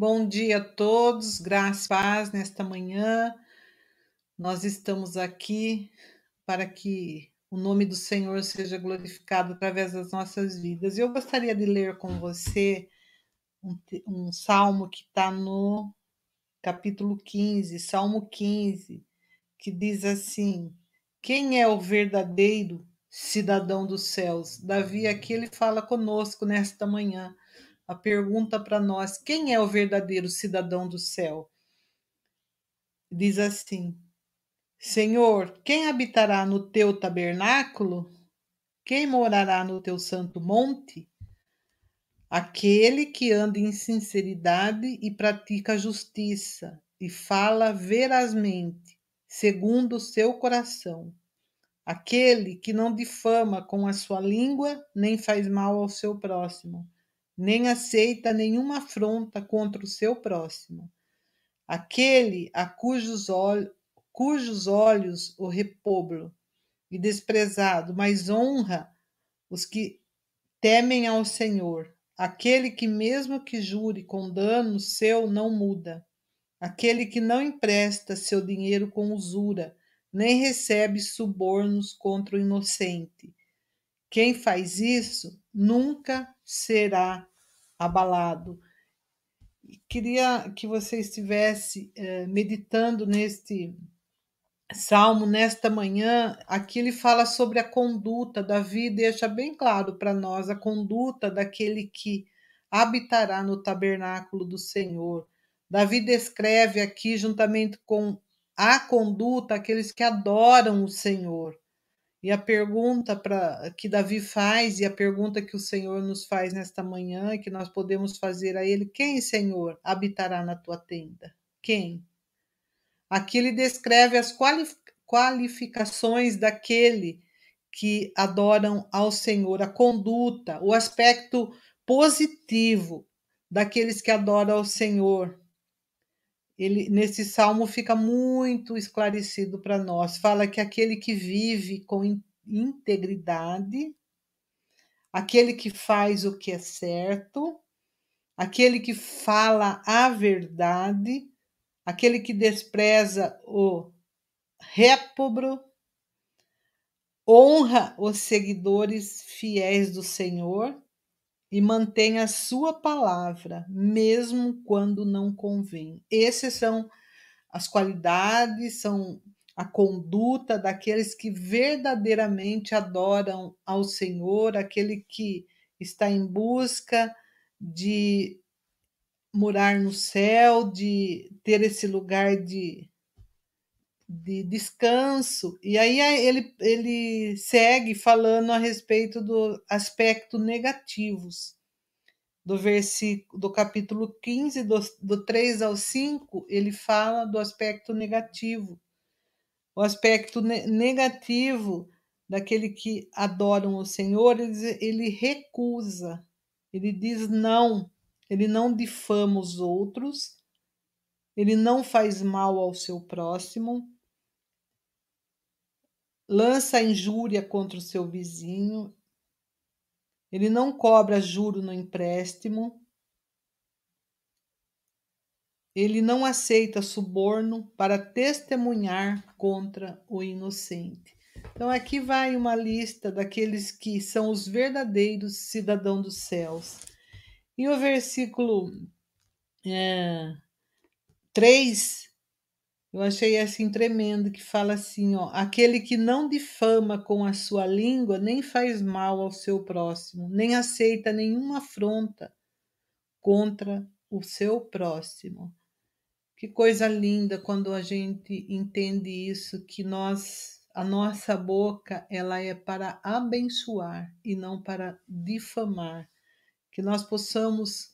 Bom dia a todos, graça e paz nesta manhã. Nós estamos aqui para que o nome do Senhor seja glorificado através das nossas vidas. Eu gostaria de ler com você um, um salmo que está no capítulo 15, Salmo 15, que diz assim: Quem é o verdadeiro cidadão dos céus? Davi aqui ele fala conosco nesta manhã a pergunta para nós: quem é o verdadeiro cidadão do céu? Diz assim: Senhor, quem habitará no teu tabernáculo? Quem morará no teu santo monte? Aquele que anda em sinceridade e pratica justiça e fala verazmente, segundo o seu coração. Aquele que não difama com a sua língua, nem faz mal ao seu próximo nem aceita nenhuma afronta contra o seu próximo. Aquele a cujos, olhos, cujos olhos o repobro e desprezado, mas honra os que temem ao Senhor. Aquele que, mesmo que jure com dano seu, não muda. Aquele que não empresta seu dinheiro com usura, nem recebe subornos contra o inocente. Quem faz isso nunca será abalado. Queria que você estivesse eh, meditando neste salmo nesta manhã. Aqui ele fala sobre a conduta. Davi deixa bem claro para nós a conduta daquele que habitará no tabernáculo do Senhor. Davi descreve aqui, juntamente com a conduta, aqueles que adoram o Senhor. E a pergunta pra, que Davi faz e a pergunta que o Senhor nos faz nesta manhã, que nós podemos fazer a Ele: Quem, Senhor, habitará na tua tenda? Quem? Aqui ele descreve as qualificações daquele que adoram ao Senhor, a conduta, o aspecto positivo daqueles que adoram ao Senhor ele nesse salmo fica muito esclarecido para nós. Fala que aquele que vive com integridade, aquele que faz o que é certo, aquele que fala a verdade, aquele que despreza o réprobro, honra os seguidores fiéis do Senhor e mantém a sua palavra, mesmo quando não convém. Essas são as qualidades, são a conduta daqueles que verdadeiramente adoram ao Senhor, aquele que está em busca de morar no céu, de ter esse lugar de de descanso. E aí ele, ele segue falando a respeito do aspecto negativos. Do versículo do capítulo 15, do, do 3 ao 5, ele fala do aspecto negativo. O aspecto ne negativo daquele que adoram o Senhor, ele, ele recusa, ele diz não, ele não difama os outros, ele não faz mal ao seu próximo, lança injúria contra o seu vizinho, ele não cobra juro no empréstimo, ele não aceita suborno para testemunhar contra o inocente. Então, aqui vai uma lista daqueles que são os verdadeiros cidadãos dos céus. E o versículo é, 3 eu achei assim tremendo que fala assim, ó, aquele que não difama com a sua língua, nem faz mal ao seu próximo, nem aceita nenhuma afronta contra o seu próximo. Que coisa linda quando a gente entende isso, que nós a nossa boca ela é para abençoar e não para difamar. Que nós possamos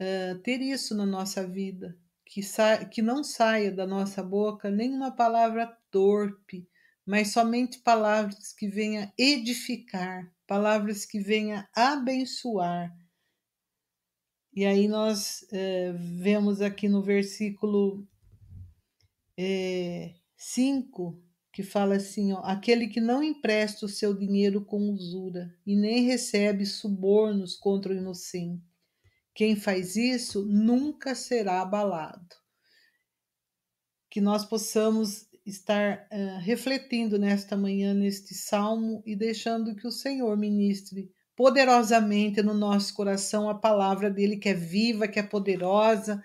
uh, ter isso na nossa vida, que, sa que não saia da nossa boca nenhuma palavra torpe, mas somente palavras que venham edificar, palavras que venham abençoar. E aí nós é, vemos aqui no versículo 5 é, que fala assim: ó, aquele que não empresta o seu dinheiro com usura e nem recebe subornos contra o inocente quem faz isso nunca será abalado. Que nós possamos estar uh, refletindo nesta manhã, neste salmo, e deixando que o Senhor ministre poderosamente no nosso coração a palavra dele, que é viva, que é poderosa,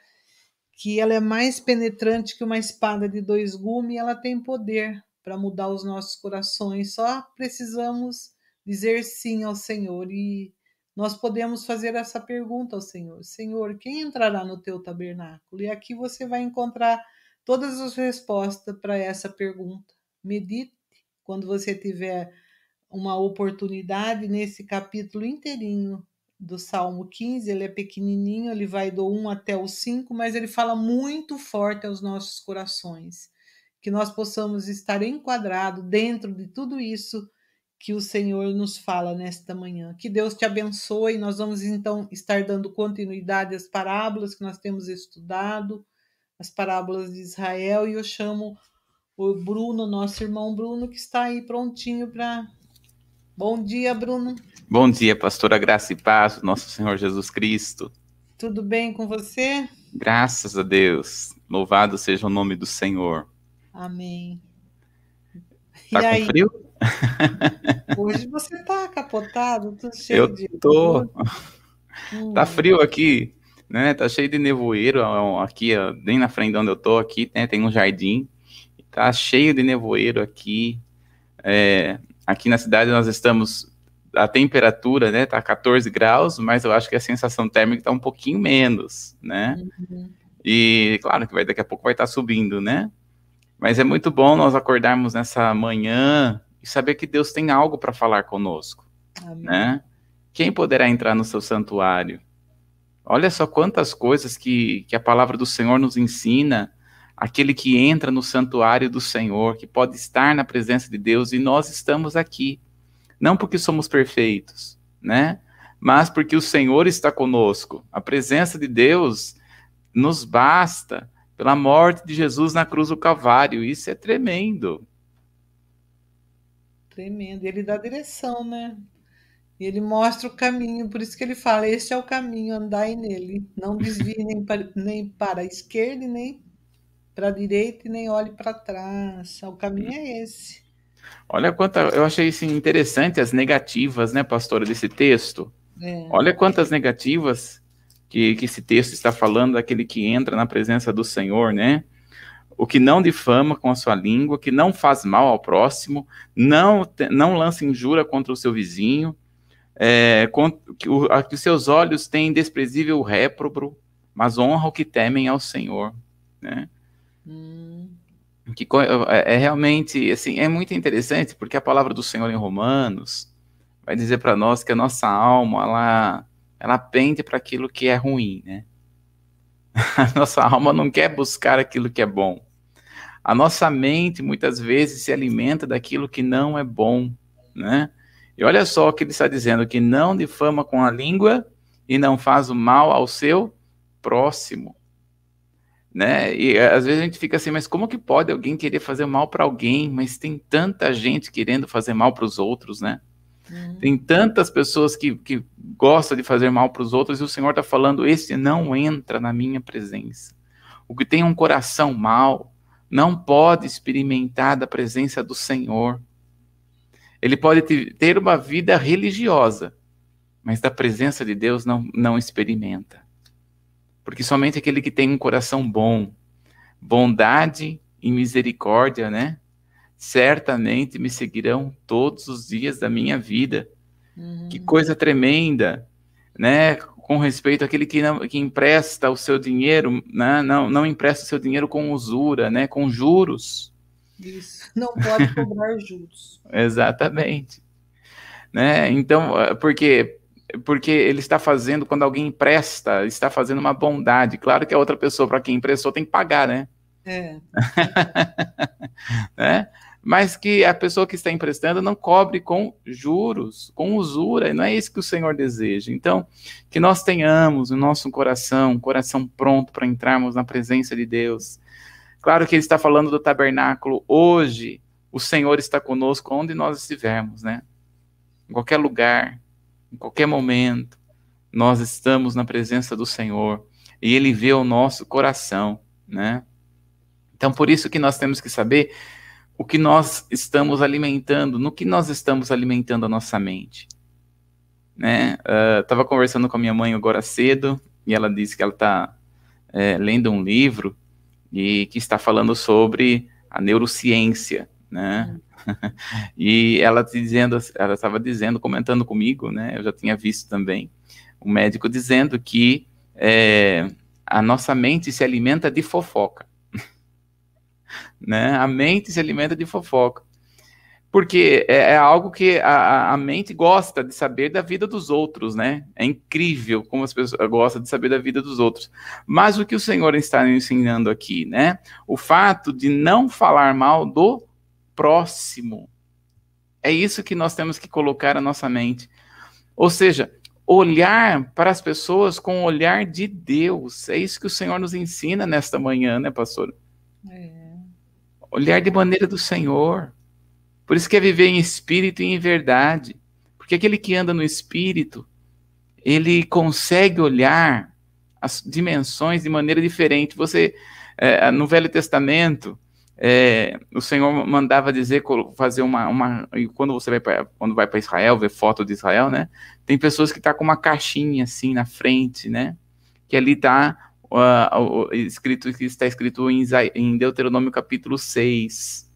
que ela é mais penetrante que uma espada de dois gumes, ela tem poder para mudar os nossos corações. Só precisamos dizer sim ao Senhor e nós podemos fazer essa pergunta ao Senhor: Senhor, quem entrará no teu tabernáculo? E aqui você vai encontrar todas as respostas para essa pergunta. Medite quando você tiver uma oportunidade nesse capítulo inteirinho do Salmo 15, ele é pequenininho, ele vai do 1 até o 5, mas ele fala muito forte aos nossos corações. Que nós possamos estar enquadrados dentro de tudo isso que o Senhor nos fala nesta manhã. Que Deus te abençoe. Nós vamos então estar dando continuidade às parábolas que nós temos estudado, as parábolas de Israel, e eu chamo o Bruno, nosso irmão Bruno, que está aí prontinho para Bom dia, Bruno. Bom dia, pastora Graça e Paz, nosso Senhor Jesus Cristo. Tudo bem com você? Graças a Deus. Louvado seja o nome do Senhor. Amém. Tá e com aí? frio? Hoje você tá capotado, tudo cheio Eu de. Tô. Hum. Tá frio aqui, né? Tá cheio de nevoeiro aqui, bem na frente de onde eu tô aqui, né? Tem um jardim. Tá cheio de nevoeiro aqui. É, Aqui na cidade nós estamos a temperatura, né, tá 14 graus, mas eu acho que a sensação térmica está um pouquinho menos, né? Uhum. E claro que vai daqui a pouco vai estar tá subindo, né? Mas é muito bom nós acordarmos nessa manhã e saber que Deus tem algo para falar conosco, Amém. né? Quem poderá entrar no seu santuário? Olha só quantas coisas que, que a palavra do Senhor nos ensina aquele que entra no santuário do Senhor, que pode estar na presença de Deus, e nós estamos aqui. Não porque somos perfeitos, né? Mas porque o Senhor está conosco. A presença de Deus nos basta pela morte de Jesus na cruz do Calvário. Isso é tremendo. Tremendo. Ele dá direção, né? Ele mostra o caminho, por isso que ele fala: Este é o caminho, andai nele. Não desvie nem para, nem para a esquerda nem para a direita e nem olhe para trás. O caminho é esse. Olha quanta. Eu achei assim, interessante as negativas, né, pastora, desse texto. É. Olha quantas negativas que, que esse texto está falando daquele que entra na presença do Senhor, né? O que não difama com a sua língua, que não faz mal ao próximo, não, não lança injúria contra o seu vizinho, é, que, o, que os seus olhos têm desprezível réprobo, mas honra o que temem ao Senhor, né? Hum. Que é, é realmente, assim, é muito interessante, porque a palavra do Senhor em Romanos vai dizer para nós que a nossa alma, ela, ela pende para aquilo que é ruim, né? A nossa alma não quer buscar aquilo que é bom. A nossa mente, muitas vezes, se alimenta daquilo que não é bom, né? E olha só o que ele está dizendo, que não difama com a língua e não faz o mal ao seu próximo né? E às vezes a gente fica assim, mas como que pode alguém querer fazer mal para alguém, mas tem tanta gente querendo fazer mal para os outros, né? Uhum. Tem tantas pessoas que, que gostam de fazer mal para os outros e o Senhor está falando: esse não entra na minha presença. O que tem um coração mau não pode experimentar da presença do Senhor. Ele pode ter uma vida religiosa, mas da presença de Deus não, não experimenta. Porque somente aquele que tem um coração bom, bondade e misericórdia, né? Certamente me seguirão todos os dias da minha vida. Uhum. Que coisa tremenda, né? Com respeito àquele que, não, que empresta o seu dinheiro, né? não, não empresta o seu dinheiro com usura, né? Com juros. Isso. Não pode cobrar juros. Exatamente. Né? Então, porque porque ele está fazendo, quando alguém empresta, está fazendo uma bondade. Claro que a outra pessoa, para quem emprestou, tem que pagar, né? É. né? Mas que a pessoa que está emprestando não cobre com juros, com usura, e não é isso que o Senhor deseja. Então, que nós tenhamos o nosso coração, um coração pronto para entrarmos na presença de Deus. Claro que ele está falando do tabernáculo hoje, o Senhor está conosco onde nós estivermos, né? Em qualquer lugar, em qualquer momento, nós estamos na presença do Senhor e Ele vê o nosso coração, né? Então, por isso que nós temos que saber o que nós estamos alimentando, no que nós estamos alimentando a nossa mente. Né? Uh, conversando com a minha mãe agora cedo e ela disse que ela está é, lendo um livro e que está falando sobre a neurociência, né? e ela dizendo, ela estava dizendo, comentando comigo, né? Eu já tinha visto também o um médico dizendo que é, a nossa mente se alimenta de fofoca né? A mente se alimenta de fofoca. Porque é, é algo que a, a, mente gosta de saber da vida dos outros, né? É incrível como as pessoas gostam de saber da vida dos outros. Mas o que o Senhor está ensinando aqui, né? O fato de não falar mal do próximo. É isso que nós temos que colocar na nossa mente. Ou seja, olhar para as pessoas com o olhar de Deus. É isso que o Senhor nos ensina nesta manhã, né, pastor? É. Olhar de maneira do Senhor. Por isso que é viver em espírito e em verdade. Porque aquele que anda no espírito, ele consegue olhar as dimensões de maneira diferente. Você, é, no Velho Testamento, é, o Senhor mandava dizer, fazer uma, uma quando você vai quando vai para Israel, ver foto de Israel, né? Tem pessoas que tá com uma caixinha assim na frente, né? Que ali tá uh, escrito que está escrito em, em Deuteronômio capítulo 6,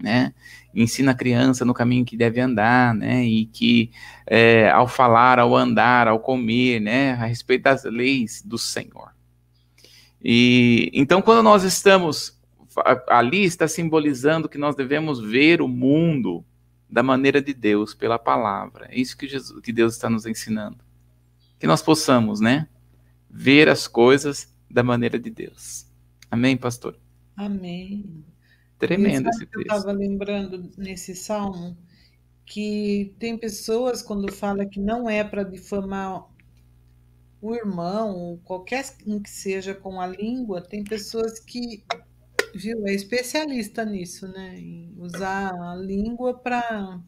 né? Ensina a criança no caminho que deve andar, né? E que é, ao falar, ao andar, ao comer, né? A respeito das leis do Senhor. E então, quando nós estamos ali, está simbolizando que nós devemos ver o mundo da maneira de Deus, pela palavra. É isso que, Jesus, que Deus está nos ensinando. Que nós possamos, né? Ver as coisas da maneira de Deus. Amém, pastor? Amém. Tremendo esse texto. Eu estava lembrando nesse salmo que tem pessoas quando fala que não é para difamar o irmão, ou qualquer um que seja com a língua, tem pessoas que viu, é especialista nisso, né? Em usar a língua para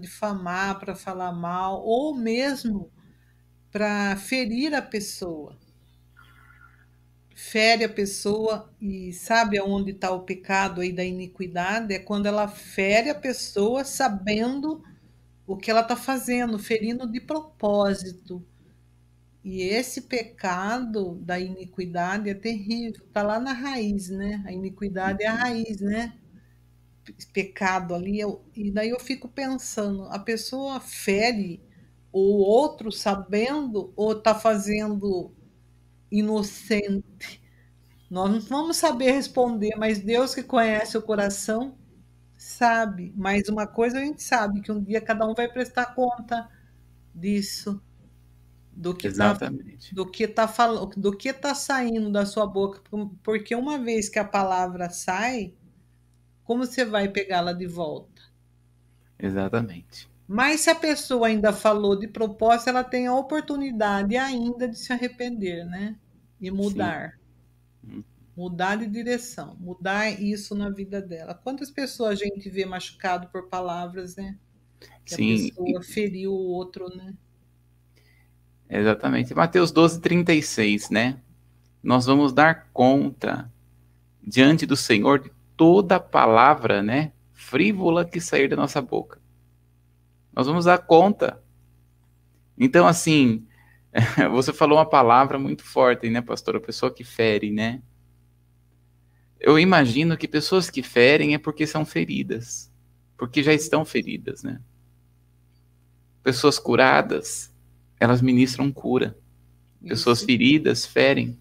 difamar, para falar mal, ou mesmo para ferir a pessoa. Fere a pessoa e sabe aonde está o pecado aí da iniquidade? É quando ela fere a pessoa sabendo o que ela está fazendo, ferindo de propósito. E esse pecado da iniquidade é terrível, está lá na raiz, né? A iniquidade é a raiz, né? Pecado ali. E daí eu fico pensando, a pessoa fere o outro sabendo ou está fazendo inocente? Nós não vamos saber responder, mas Deus que conhece o coração sabe. Mas uma coisa a gente sabe, que um dia cada um vai prestar conta disso. Do que tá Exatamente. Tá, do que está falando, do que está saindo da sua boca, porque uma vez que a palavra sai, como você vai pegá-la de volta? Exatamente. Mas se a pessoa ainda falou de propósito, ela tem a oportunidade ainda de se arrepender, né? E mudar. Sim. Uhum. Mudar de direção, mudar isso na vida dela. Quantas pessoas a gente vê machucado por palavras, né? Que Sim. a pessoa feriu o outro, né? Exatamente. Mateus 12, 36, né? Nós vamos dar conta diante do Senhor de toda palavra, né? Frívola que sair da nossa boca. Nós vamos dar conta. Então, assim, você falou uma palavra muito forte, né, pastor? A pessoa que fere, né? Eu imagino que pessoas que ferem é porque são feridas, porque já estão feridas, né? Pessoas curadas, elas ministram cura. Pessoas Isso. feridas ferem.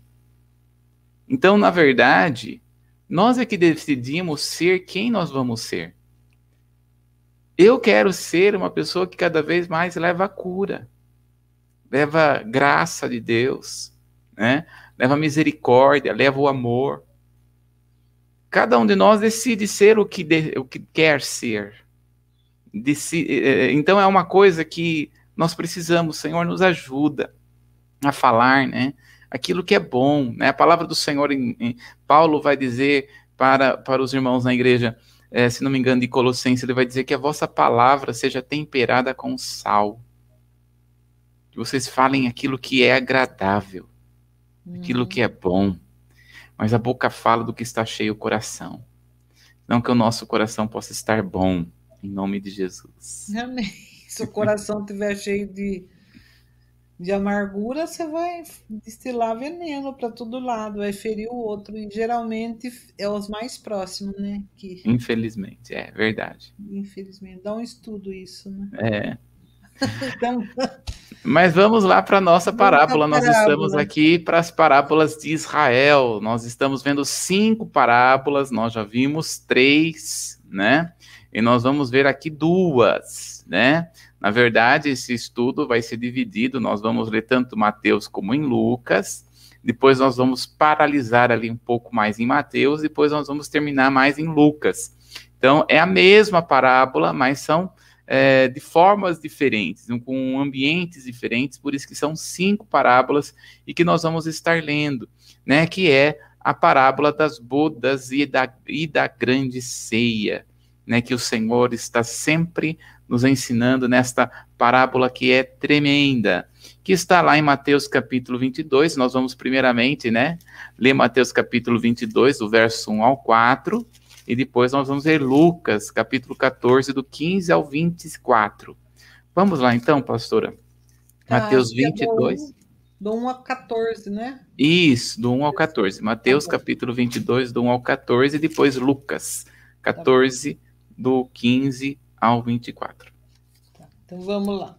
Então, na verdade, nós é que decidimos ser quem nós vamos ser. Eu quero ser uma pessoa que cada vez mais leva a cura, leva graça de Deus, né? leva misericórdia, leva o amor. Cada um de nós decide ser o que, de, o que quer ser. Decide, eh, eh, então é uma coisa que nós precisamos, o Senhor nos ajuda a falar, né? Aquilo que é bom, né? A palavra do Senhor, em, em Paulo vai dizer para, para os irmãos na igreja, é, se não me engano, de Colossenses, ele vai dizer que a vossa palavra seja temperada com sal. que vocês falem aquilo que é agradável, uhum. aquilo que é bom. Mas a boca fala do que está cheio o coração. Não que o nosso coração possa estar bom, em nome de Jesus. Amém. Se o coração estiver cheio de, de amargura, você vai destilar veneno para todo lado, vai ferir o outro. E geralmente é os mais próximos, né? Que... Infelizmente, é verdade. Infelizmente. Dá um estudo isso, né? É. então... Mas vamos lá para a nossa parábola. Nós estamos aqui para as parábolas de Israel. Nós estamos vendo cinco parábolas, nós já vimos três, né? E nós vamos ver aqui duas, né? Na verdade, esse estudo vai ser dividido, nós vamos ler tanto Mateus como em Lucas, depois nós vamos paralisar ali um pouco mais em Mateus, depois nós vamos terminar mais em Lucas. Então, é a mesma parábola, mas são é, de formas diferentes, com ambientes diferentes, por isso que são cinco parábolas e que nós vamos estar lendo, né? Que é a parábola das bodas e da, e da grande ceia né, que o Senhor está sempre nos ensinando nesta parábola que é tremenda, que está lá em Mateus capítulo 22. Nós vamos primeiramente, né, ler Mateus capítulo 22, do verso 1 ao 4, e depois nós vamos ler Lucas capítulo 14, do 15 ao 24. Vamos lá então, pastora. Tá, Mateus 22. É do 1 ao 14, né? Isso, do 1 ao 14. Mateus tá capítulo 22, do 1 ao 14, e depois Lucas 14, tá do 15 ao 24. Tá, então vamos lá.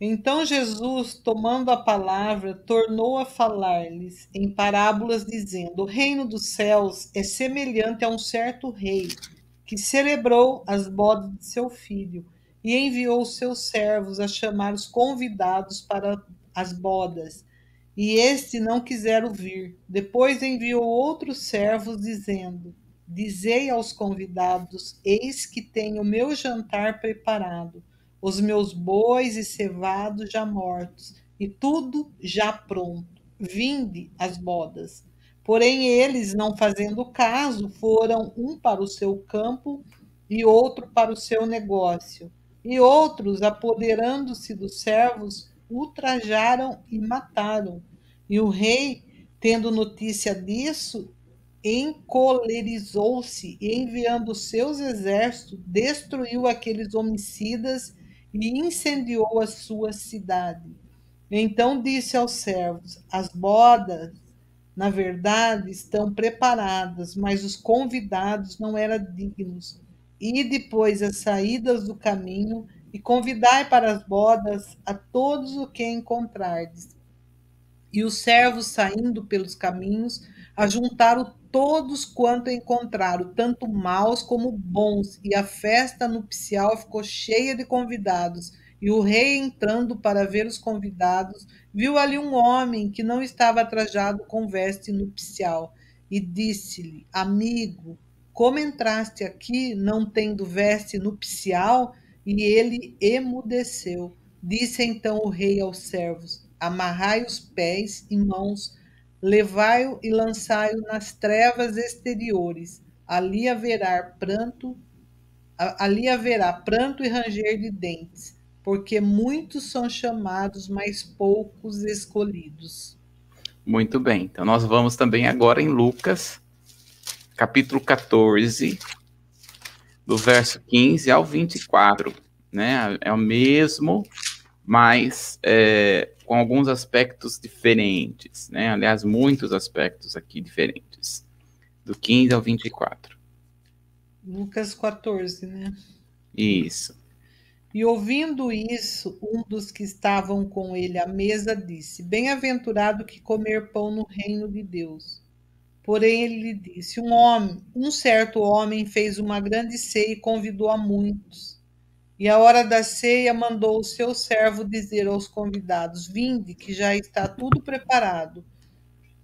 Então Jesus, tomando a palavra, tornou a falar-lhes em parábolas, dizendo: O reino dos céus é semelhante a um certo rei que celebrou as bodas de seu filho e enviou seus servos a chamar os convidados para as bodas. E este não quiseram vir. Depois enviou outros servos, dizendo: Dizei aos convidados: Eis que tenho o meu jantar preparado, os meus bois e cevados já mortos, e tudo já pronto. Vinde as bodas. Porém, eles, não fazendo caso, foram um para o seu campo e outro para o seu negócio. E outros, apoderando-se dos servos, ultrajaram e mataram. E o rei, tendo notícia disso, encolerizou-se e, enviando seus exércitos, destruiu aqueles homicidas e incendiou a sua cidade. Então disse aos servos: As bodas, na verdade, estão preparadas, mas os convidados não eram dignos. E depois as saídas do caminho e convidai para as bodas a todos o que encontrardes. E os servos, saindo pelos caminhos, ajuntaram todos quanto encontraram, tanto maus como bons, e a festa nupcial ficou cheia de convidados. E o rei, entrando para ver os convidados, viu ali um homem que não estava trajado com veste nupcial, e disse-lhe: Amigo, como entraste aqui não tendo veste nupcial? E ele emudeceu. Disse então o rei aos servos: Amarrai os pés e mãos Levai-o e lançai-o nas trevas exteriores. Ali haverá pranto, ali haverá pranto e ranger de dentes, porque muitos são chamados, mas poucos escolhidos. Muito bem. Então nós vamos também agora em Lucas, capítulo 14, do verso 15 ao 24, né? É o mesmo, mas é, com alguns aspectos diferentes, né? Aliás, muitos aspectos aqui diferentes, do 15 ao 24. Lucas 14, né? Isso. E ouvindo isso, um dos que estavam com ele à mesa disse: Bem-aventurado que comer pão no reino de Deus. Porém ele lhe disse: Um homem, um certo homem fez uma grande ceia e convidou a muitos. E a hora da ceia mandou o seu servo dizer aos convidados: Vinde, que já está tudo preparado.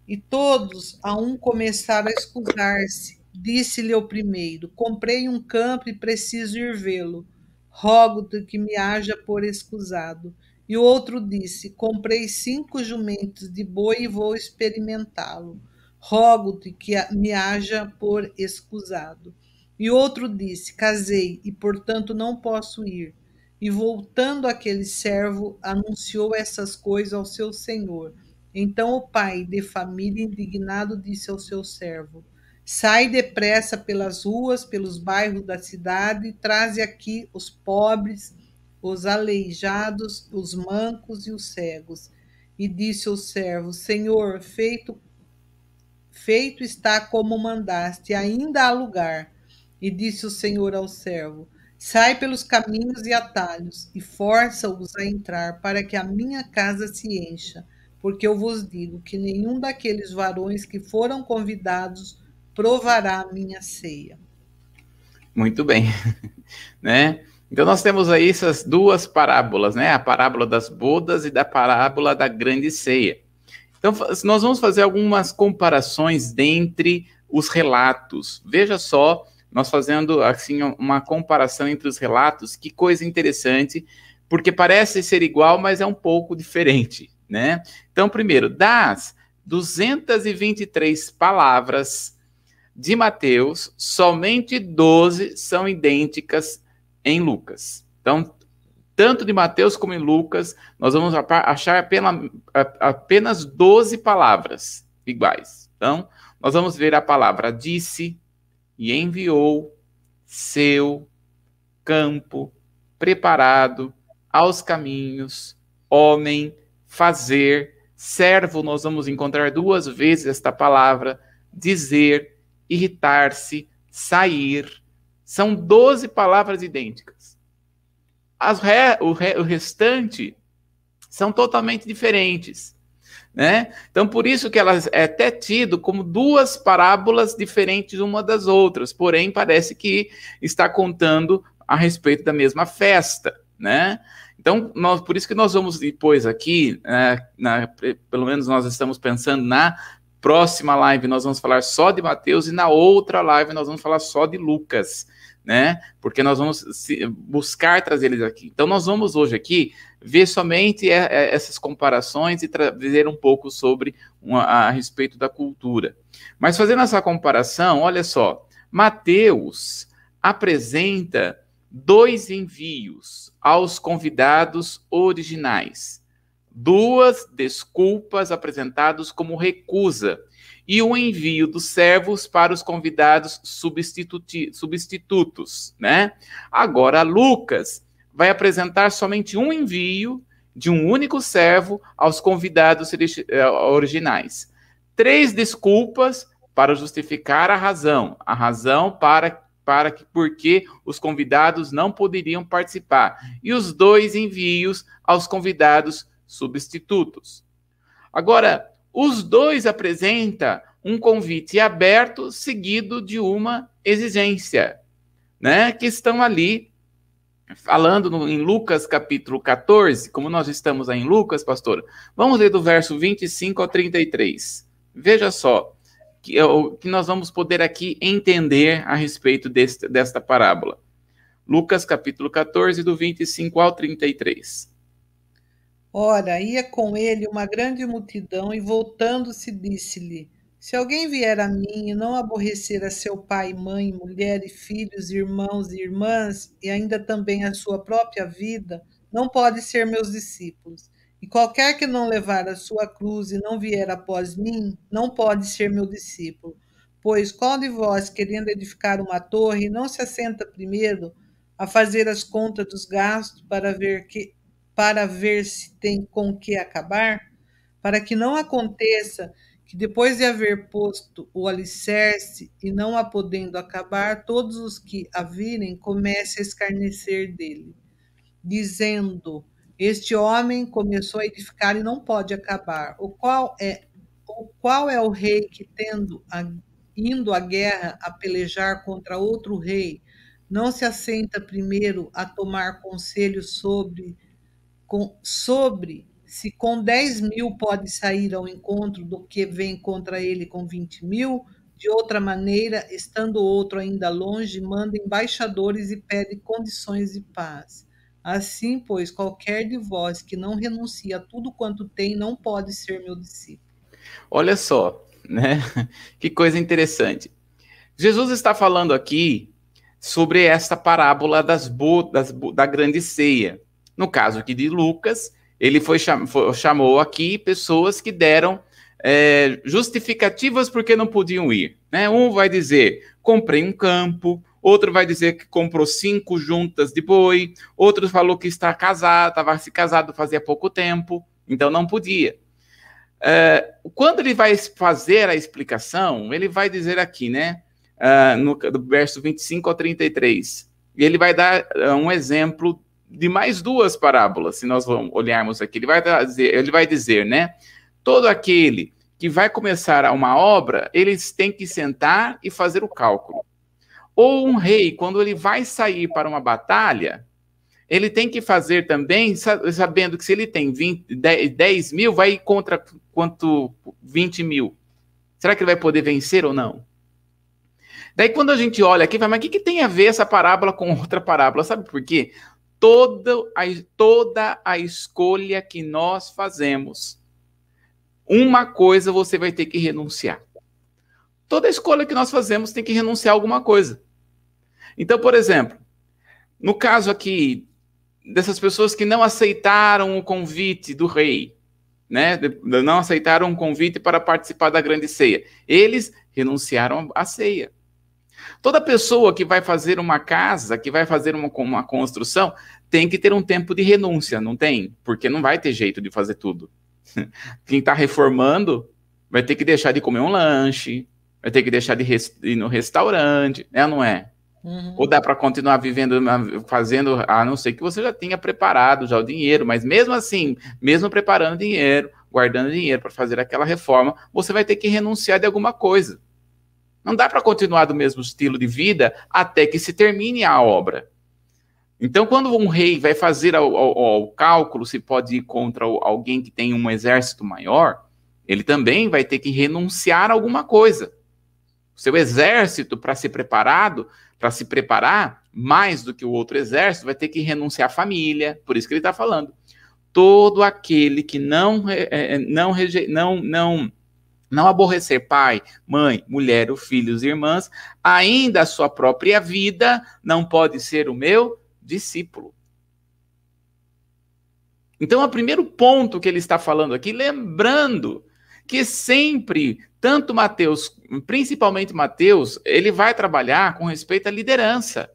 E todos a um começaram a escusar-se. Disse-lhe o primeiro: Comprei um campo e preciso ir vê-lo. Rogo-te que me haja por escusado. E o outro disse: Comprei cinco jumentos de boi e vou experimentá-lo. Rogo-te que me haja por escusado. E outro disse: Casei e, portanto, não posso ir. E voltando aquele servo, anunciou essas coisas ao seu senhor. Então o pai de família, indignado, disse ao seu servo: Sai depressa pelas ruas, pelos bairros da cidade, e traze aqui os pobres, os aleijados, os mancos e os cegos. E disse o servo: Senhor, feito feito está como mandaste, ainda há lugar. E disse o Senhor ao servo: Sai pelos caminhos e atalhos, e força-os a entrar, para que a minha casa se encha. Porque eu vos digo que nenhum daqueles varões que foram convidados provará a minha ceia. Muito bem, né? Então nós temos aí essas duas parábolas, né? A parábola das bodas e da parábola da grande ceia. Então nós vamos fazer algumas comparações dentre os relatos. Veja só, nós fazendo assim uma comparação entre os relatos, que coisa interessante, porque parece ser igual, mas é um pouco diferente, né? Então, primeiro, das 223 palavras de Mateus, somente 12 são idênticas em Lucas. Então, tanto de Mateus como em Lucas, nós vamos achar apenas, apenas 12 palavras iguais. Então, nós vamos ver a palavra disse e enviou, seu, campo, preparado, aos caminhos, homem, fazer, servo, nós vamos encontrar duas vezes esta palavra, dizer, irritar-se, sair. São 12 palavras idênticas. As re, o, re, o restante são totalmente diferentes. Né? Então, por isso que elas é até tido como duas parábolas diferentes uma das outras, porém parece que está contando a respeito da mesma festa, né? Então, nós, por isso que nós vamos depois aqui, é, na, pelo menos nós estamos pensando na próxima live, nós vamos falar só de Mateus e na outra live nós vamos falar só de Lucas, né? Porque nós vamos buscar trazer eles aqui. Então, nós vamos hoje aqui ver somente é, é, essas comparações e trazer um pouco sobre uma, a respeito da cultura. Mas fazendo essa comparação, olha só, Mateus apresenta dois envios aos convidados originais, duas desculpas apresentadas como recusa e o envio dos servos para os convidados substitutos, né? Agora, Lucas vai apresentar somente um envio de um único servo aos convidados eh, originais. Três desculpas para justificar a razão, a razão para para que porque os convidados não poderiam participar, e os dois envios aos convidados substitutos. Agora, os dois apresenta um convite aberto seguido de uma exigência, né? Que estão ali falando no, em Lucas capítulo 14, como nós estamos aí em Lucas, pastor. Vamos ler do verso 25 ao 33. Veja só que, que nós vamos poder aqui entender a respeito deste, desta parábola. Lucas capítulo 14, do 25 ao 33. Ora, ia com ele uma grande multidão e voltando-se disse-lhe: Se alguém vier a mim e não aborrecer a seu pai, mãe, mulher e filhos, irmãos e irmãs, e ainda também a sua própria vida, não pode ser meus discípulos. E qualquer que não levar a sua cruz e não vier após mim, não pode ser meu discípulo. Pois qual de vós, querendo edificar uma torre, não se assenta primeiro a fazer as contas dos gastos para ver que para ver se tem com que acabar, para que não aconteça que depois de haver posto o alicerce e não a podendo acabar, todos os que a virem comecem a escarnecer dele, dizendo: Este homem começou a edificar e não pode acabar. O qual é o qual é o rei que tendo a, indo à guerra a pelejar contra outro rei, não se assenta primeiro a tomar conselho sobre com, sobre se com 10 mil pode sair ao encontro do que vem contra ele com 20 mil, de outra maneira, estando outro ainda longe, manda embaixadores e pede condições de paz. Assim, pois, qualquer de vós que não renuncia a tudo quanto tem, não pode ser meu discípulo. Olha só, né? Que coisa interessante. Jesus está falando aqui sobre esta parábola das, da grande ceia. No caso aqui de Lucas, ele foi, foi chamou aqui pessoas que deram é, justificativas porque não podiam ir. Né? Um vai dizer: comprei um campo, outro vai dizer que comprou cinco juntas de boi, outro falou que está casado, estava se casado fazia pouco tempo, então não podia. É, quando ele vai fazer a explicação, ele vai dizer aqui, né, uh, no do verso 25 ao 33, e ele vai dar uh, um exemplo de mais duas parábolas, se nós vamos olharmos aqui. Ele vai dizer, ele vai dizer, né, todo aquele que vai começar uma obra, eles têm que sentar e fazer o cálculo. Ou um rei, quando ele vai sair para uma batalha, ele tem que fazer também, sabendo que se ele tem 20, 10, 10 mil, vai contra quanto 20 mil. Será que ele vai poder vencer ou não? Daí, quando a gente olha aqui, vai, mas o que, que tem a ver essa parábola com outra parábola? Sabe por quê? Toda a, toda a escolha que nós fazemos, uma coisa você vai ter que renunciar. Toda escolha que nós fazemos tem que renunciar a alguma coisa. Então, por exemplo, no caso aqui dessas pessoas que não aceitaram o convite do rei, né? Não aceitaram o convite para participar da grande ceia. Eles renunciaram à ceia. Toda pessoa que vai fazer uma casa, que vai fazer uma, uma construção, tem que ter um tempo de renúncia, não tem? Porque não vai ter jeito de fazer tudo. Quem está reformando vai ter que deixar de comer um lanche, vai ter que deixar de ir no restaurante, né? Não é? Uhum. Ou dá para continuar vivendo, fazendo, a não ser que você já tenha preparado já o dinheiro, mas mesmo assim, mesmo preparando dinheiro, guardando dinheiro para fazer aquela reforma, você vai ter que renunciar de alguma coisa. Não dá para continuar do mesmo estilo de vida até que se termine a obra. Então, quando um rei vai fazer o, cálculo se pode ir contra alguém que tem um exército maior, ele também vai ter que renunciar a alguma coisa. O seu exército, para ser preparado, para se preparar mais do que o outro exército, vai ter que renunciar à família. Por isso que ele está falando. Todo aquele que não, é, não, não, não, não aborrecer pai, mãe, mulher, filhos e irmãs, ainda a sua própria vida não pode ser o meu discípulo. Então, o primeiro ponto que ele está falando aqui, lembrando que sempre, tanto Mateus, principalmente Mateus, ele vai trabalhar com respeito à liderança.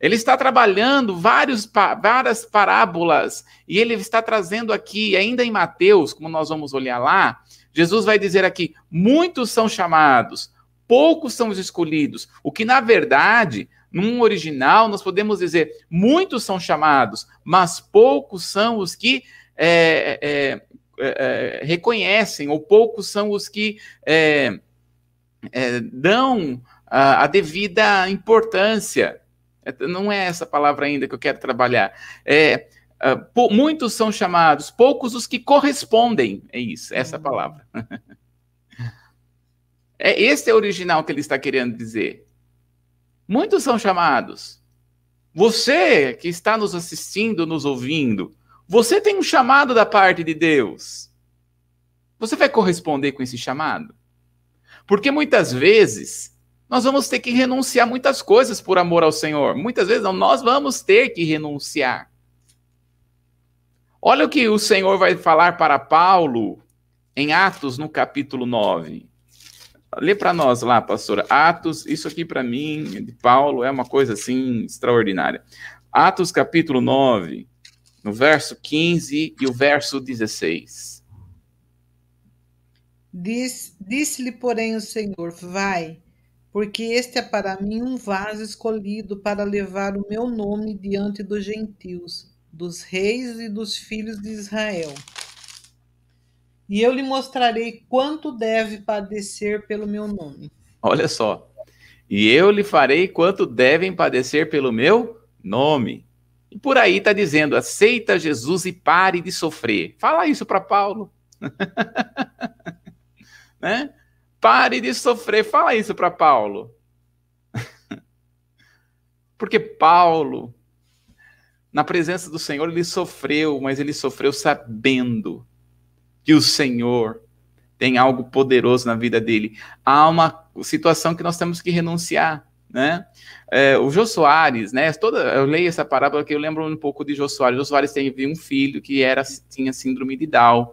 Ele está trabalhando vários, várias parábolas e ele está trazendo aqui, ainda em Mateus, como nós vamos olhar lá, Jesus vai dizer aqui: muitos são chamados, poucos são os escolhidos. O que, na verdade, num original, nós podemos dizer: muitos são chamados, mas poucos são os que é, é, é, reconhecem, ou poucos são os que é, é, dão a, a devida importância. É, não é essa palavra ainda que eu quero trabalhar. É, uh, muitos são chamados, poucos os que correspondem. É isso, essa uhum. palavra. é esse é o original que ele está querendo dizer. Muitos são chamados. Você que está nos assistindo, nos ouvindo, você tem um chamado da parte de Deus. Você vai corresponder com esse chamado? Porque muitas vezes nós vamos ter que renunciar muitas coisas por amor ao Senhor. Muitas vezes não, nós vamos ter que renunciar. Olha o que o Senhor vai falar para Paulo em Atos, no capítulo 9. Lê para nós lá, pastora. Atos, isso aqui para mim, de Paulo, é uma coisa assim extraordinária. Atos, capítulo 9, no verso 15 e o verso 16. Disse-lhe, porém, o Senhor: Vai porque este é para mim um vaso escolhido para levar o meu nome diante dos gentios, dos reis e dos filhos de Israel. E eu lhe mostrarei quanto deve padecer pelo meu nome. Olha só. E eu lhe farei quanto devem padecer pelo meu nome. E por aí está dizendo: aceita Jesus e pare de sofrer. Fala isso para Paulo. né? Pare de sofrer. Fala isso para Paulo. Porque Paulo, na presença do Senhor, ele sofreu, mas ele sofreu sabendo que o Senhor tem algo poderoso na vida dele. Há uma situação que nós temos que renunciar. né? É, o Jô Soares, né? Toda, eu leio essa parábola que eu lembro um pouco de Jô Soares. Jô Soares teve um filho que era tinha síndrome de Down,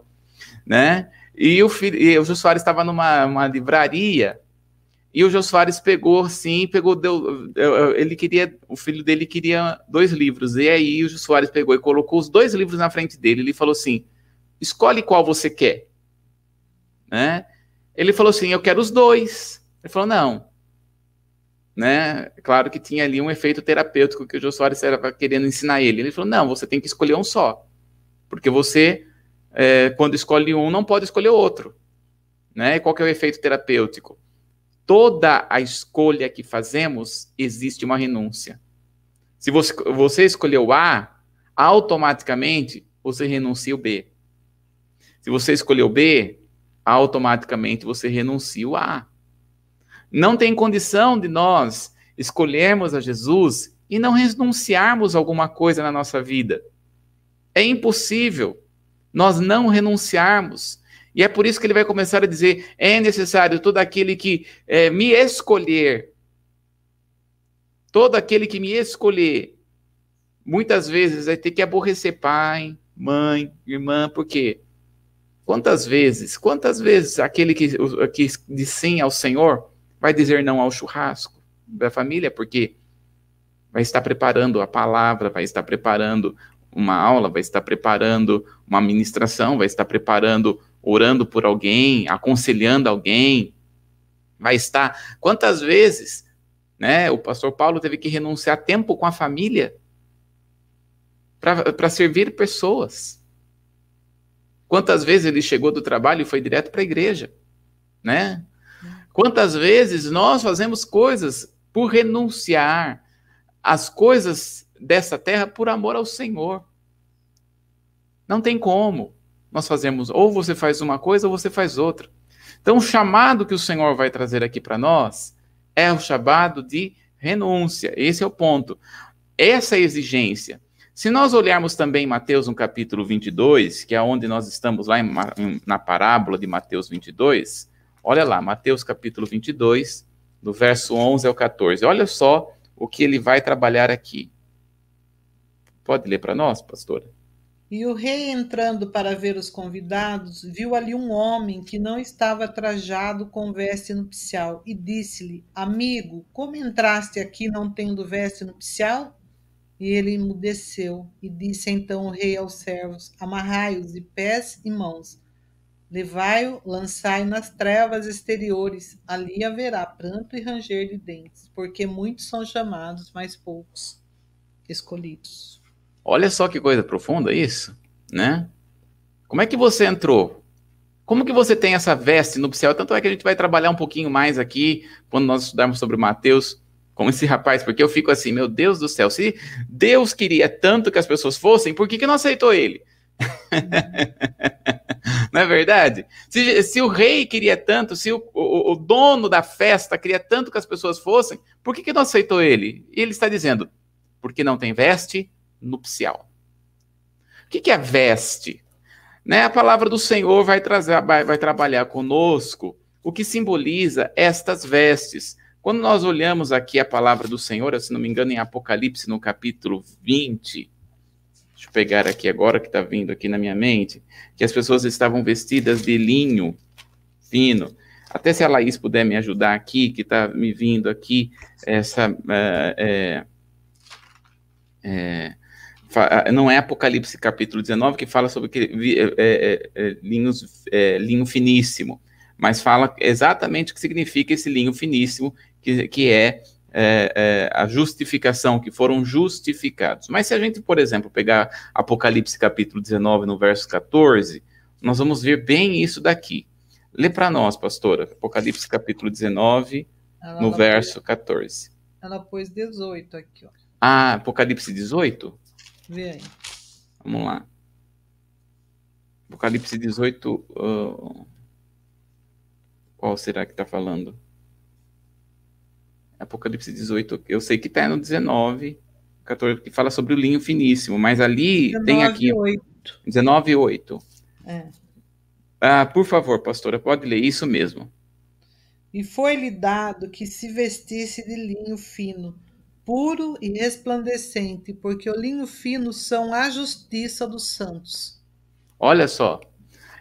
né? E o filho, e o Jô Soares estava numa livraria e o Jô pegou, sim, pegou, deu, ele queria, o filho dele queria dois livros, e aí o Jô pegou e colocou os dois livros na frente dele, ele falou assim, escolhe qual você quer, né? Ele falou assim, eu quero os dois. Ele falou, não, né? Claro que tinha ali um efeito terapêutico que o Jô Soares estava querendo ensinar ele. Ele falou, não, você tem que escolher um só, porque você, é, quando escolhe um, não pode escolher outro, né? E qual que é o efeito terapêutico? Toda a escolha que fazemos, existe uma renúncia. Se você, você escolheu A, automaticamente você renuncia o B. Se você escolheu B, automaticamente você renuncia o A. Não tem condição de nós escolhermos a Jesus e não renunciarmos a alguma coisa na nossa vida. É impossível nós não renunciarmos e é por isso que ele vai começar a dizer: é necessário todo aquele que é, me escolher, todo aquele que me escolher, muitas vezes vai ter que aborrecer pai, mãe, irmã, por quê? Quantas vezes, quantas vezes aquele que, que diz sim ao Senhor vai dizer não ao churrasco da família, porque vai estar preparando a palavra, vai estar preparando uma aula, vai estar preparando uma ministração, vai estar preparando orando por alguém, aconselhando alguém, vai estar. Quantas vezes, né, o pastor Paulo teve que renunciar tempo com a família para servir pessoas? Quantas vezes ele chegou do trabalho e foi direto para a igreja, né? Quantas vezes nós fazemos coisas por renunciar às coisas dessa terra por amor ao Senhor? Não tem como nós fazemos ou você faz uma coisa ou você faz outra. Então, o chamado que o Senhor vai trazer aqui para nós é o chamado de renúncia. Esse é o ponto. Essa é a exigência. Se nós olharmos também Mateus no capítulo 22, que é onde nós estamos lá em, na parábola de Mateus 22, olha lá, Mateus capítulo 22, do verso 11 ao 14. Olha só o que ele vai trabalhar aqui. Pode ler para nós, pastora? E o rei, entrando para ver os convidados, viu ali um homem que não estava trajado com veste nupcial e disse-lhe: Amigo, como entraste aqui não tendo veste nupcial? E ele emudeceu e disse então o rei aos servos: Amarrai-os de pés e mãos, levai-o, lançai nas trevas exteriores, ali haverá pranto e ranger de dentes, porque muitos são chamados, mas poucos escolhidos. Olha só que coisa profunda isso, né? Como é que você entrou? Como que você tem essa veste nupcial? Tanto é que a gente vai trabalhar um pouquinho mais aqui quando nós estudarmos sobre Mateus, com esse rapaz, porque eu fico assim, meu Deus do céu, se Deus queria tanto que as pessoas fossem, por que, que não aceitou ele? não é verdade? Se, se, o rei queria tanto, se o, o, o, dono da festa queria tanto que as pessoas fossem, por que, que não aceitou ele? E ele está dizendo, porque não tem veste nupcial. O que, que é veste? Né? A palavra do Senhor vai, trazer, vai, vai trabalhar conosco o que simboliza estas vestes. Quando nós olhamos aqui a palavra do Senhor, se não me engano, em Apocalipse, no capítulo 20, deixa eu pegar aqui agora que está vindo aqui na minha mente, que as pessoas estavam vestidas de linho fino. Até se a Laís puder me ajudar aqui, que está me vindo aqui, essa. É, é, não é Apocalipse capítulo 19 que fala sobre que, é, é, linhos, linho finíssimo, mas fala exatamente o que significa esse linho finíssimo, que, que é, a justificação, que foram justificados. Mas se a gente, por exemplo, pegar Apocalipse capítulo 19, no verso 14, nós vamos ver bem isso daqui. Lê para nós, pastora, Apocalipse capítulo 19, ela no verso pôs, 14. Ela pôs 18 aqui, ó. Ah, Apocalipse 18? Vê aí. Vamos lá. Apocalipse 18. Uh, qual será que está falando? Apocalipse 18, eu sei que está no 19, 14, que fala sobre o linho finíssimo, mas ali 19, tem aqui. 8. 19, 8. É. Ah, por favor, pastora, pode ler isso mesmo. e foi-lhe dado que se vestisse de linho fino, puro e resplandecente, porque o linho fino são a justiça dos santos. Olha só.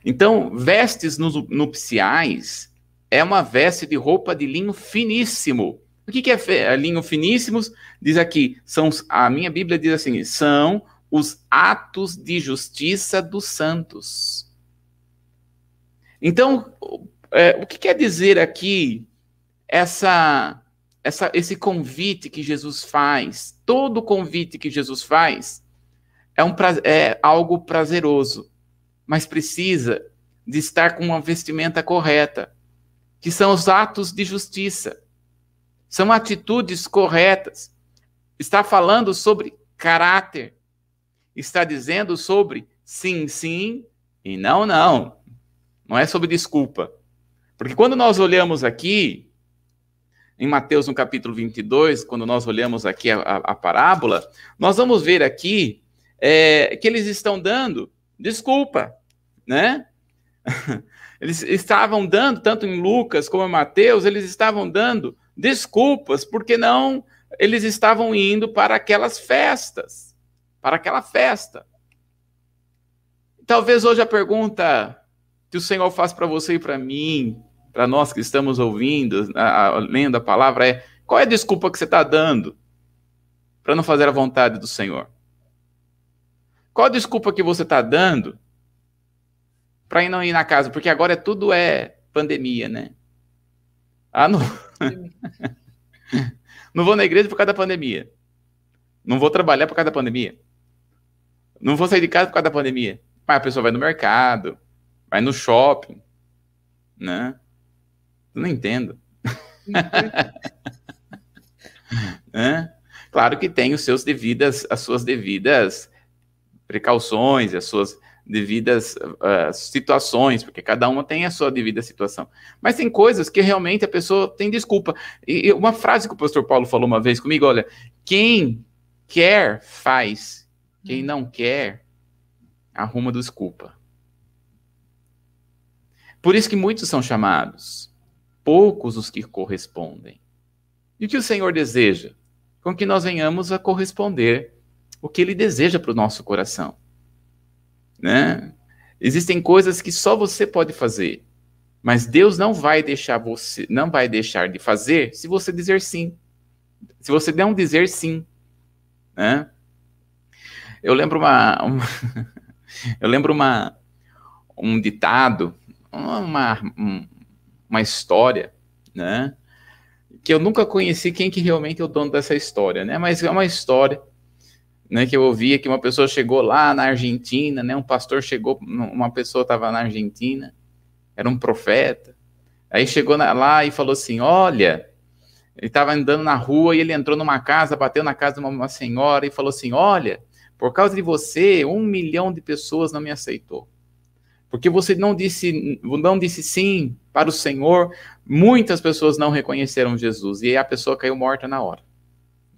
Então, vestes nupciais é uma veste de roupa de linho finíssimo. O que, que é linho finíssimos? Diz aqui, são a minha Bíblia diz assim, são os atos de justiça dos santos. Então, é, o que quer dizer aqui essa, essa, esse convite que Jesus faz? Todo convite que Jesus faz é, um, é algo prazeroso, mas precisa de estar com uma vestimenta correta, que são os atos de justiça. São atitudes corretas. Está falando sobre caráter. Está dizendo sobre sim, sim e não, não. Não é sobre desculpa. Porque quando nós olhamos aqui, em Mateus no capítulo 22, quando nós olhamos aqui a, a, a parábola, nós vamos ver aqui é, que eles estão dando desculpa, né? Eles estavam dando, tanto em Lucas como em Mateus, eles estavam dando desculpas, porque não eles estavam indo para aquelas festas, para aquela festa. Talvez hoje a pergunta que o Senhor faz para você e para mim, para nós que estamos ouvindo, a, a, lendo a palavra, é: qual é a desculpa que você está dando para não fazer a vontade do Senhor? Qual a desculpa que você está dando para não ir na casa? Porque agora é tudo é pandemia, né? Ah, não. não vou na igreja por causa da pandemia. Não vou trabalhar por causa da pandemia. Não vou sair de casa por causa da pandemia. Mas a pessoa vai no mercado, vai no shopping, né? Não entendo. né? Claro que tem os seus devidas, as suas devidas precauções, as suas devidas uh, situações, porque cada uma tem a sua devida situação. Mas tem coisas que realmente a pessoa tem desculpa. E, e uma frase que o pastor Paulo falou uma vez comigo, olha, quem quer faz, quem não quer arruma desculpa. Por isso que muitos são chamados, poucos os que correspondem. E o que o Senhor deseja? Com que nós venhamos a corresponder o que Ele deseja para o nosso coração né? Existem coisas que só você pode fazer, mas Deus não vai deixar você, não vai deixar de fazer se você dizer sim. Se você não dizer sim, né? Eu lembro uma, uma eu lembro uma um ditado, uma, uma história, né? Que eu nunca conheci quem que realmente é o dono dessa história, né? Mas é uma história né, que eu ouvia que uma pessoa chegou lá na Argentina, né, um pastor chegou, uma pessoa estava na Argentina, era um profeta, aí chegou na, lá e falou assim, olha, ele estava andando na rua e ele entrou numa casa, bateu na casa de uma, uma senhora e falou assim, olha, por causa de você, um milhão de pessoas não me aceitou. Porque você não disse, não disse sim para o Senhor, muitas pessoas não reconheceram Jesus e a pessoa caiu morta na hora.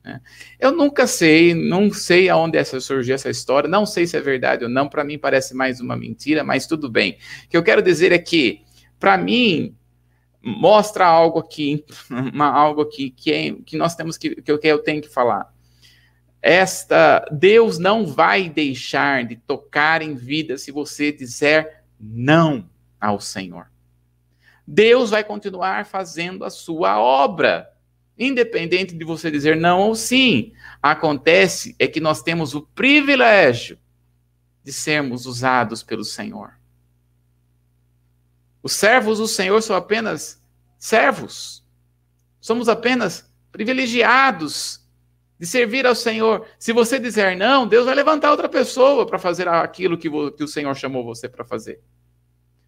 Né? Eu nunca sei, não sei aonde essa surgiu essa história, não sei se é verdade ou não, para mim parece mais uma mentira, mas tudo bem. O que eu quero dizer é que, para mim, mostra algo aqui, uma, algo aqui que, é, que nós temos que, eu, que eu tenho que falar. Esta, Deus não vai deixar de tocar em vida se você disser não ao Senhor. Deus vai continuar fazendo a sua obra. Independente de você dizer não ou sim, acontece é que nós temos o privilégio de sermos usados pelo Senhor. Os servos do Senhor são apenas servos. Somos apenas privilegiados de servir ao Senhor. Se você dizer não, Deus vai levantar outra pessoa para fazer aquilo que o Senhor chamou você para fazer.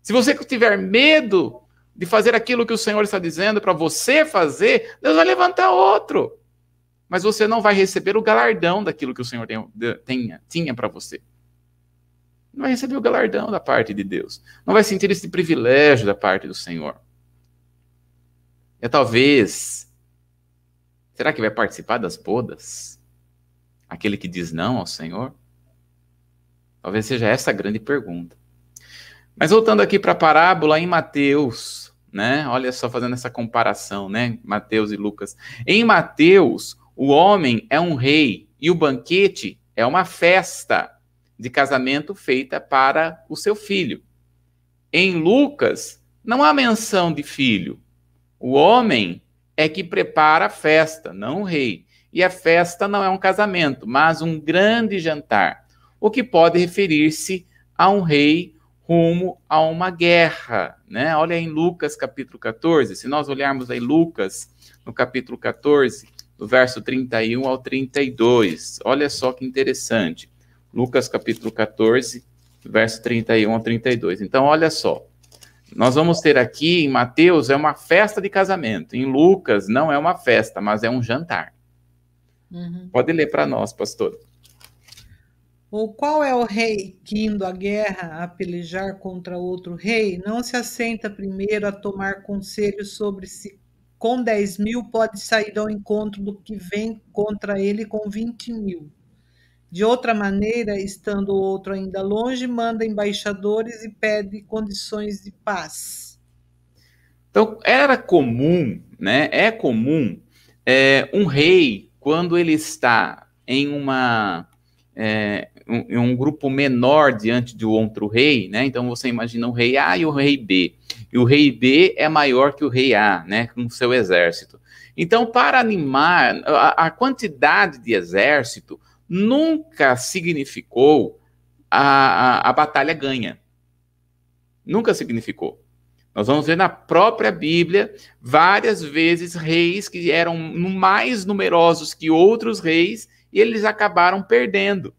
Se você tiver medo de fazer aquilo que o Senhor está dizendo para você fazer, Deus vai levantar outro. Mas você não vai receber o galardão daquilo que o Senhor tenha, tinha para você. Não vai receber o galardão da parte de Deus. Não vai sentir esse privilégio da parte do Senhor. É talvez. Será que vai participar das bodas? Aquele que diz não ao Senhor? Talvez seja essa a grande pergunta. Mas voltando aqui para a parábola em Mateus, né? Olha só fazendo essa comparação, né? Mateus e Lucas. Em Mateus, o homem é um rei e o banquete é uma festa de casamento feita para o seu filho. Em Lucas, não há menção de filho. O homem é que prepara a festa, não o rei. E a festa não é um casamento, mas um grande jantar, o que pode referir-se a um rei rumo a uma guerra, né? Olha em Lucas capítulo 14, se nós olharmos aí Lucas no capítulo 14, do verso 31 ao 32. Olha só que interessante. Lucas capítulo 14, verso 31 ao 32. Então, olha só. Nós vamos ter aqui em Mateus é uma festa de casamento. Em Lucas não é uma festa, mas é um jantar. Uhum. Pode ler para nós, pastor. Ou qual é o rei que, indo à guerra a pelejar contra outro rei, não se assenta primeiro a tomar conselho sobre se com 10 mil pode sair ao encontro do que vem contra ele com 20 mil? De outra maneira, estando o outro ainda longe, manda embaixadores e pede condições de paz. Então, era comum, né? É comum é, um rei, quando ele está em uma é, um, um, grupo menor diante de outro rei, né? Então você imagina o rei A e o rei B. E o rei B é maior que o rei A, né? Com seu exército. Então, para animar a, a quantidade de exército, nunca significou a, a, a batalha ganha. Nunca significou. Nós vamos ver na própria Bíblia várias vezes reis que eram mais numerosos que outros reis e eles acabaram perdendo.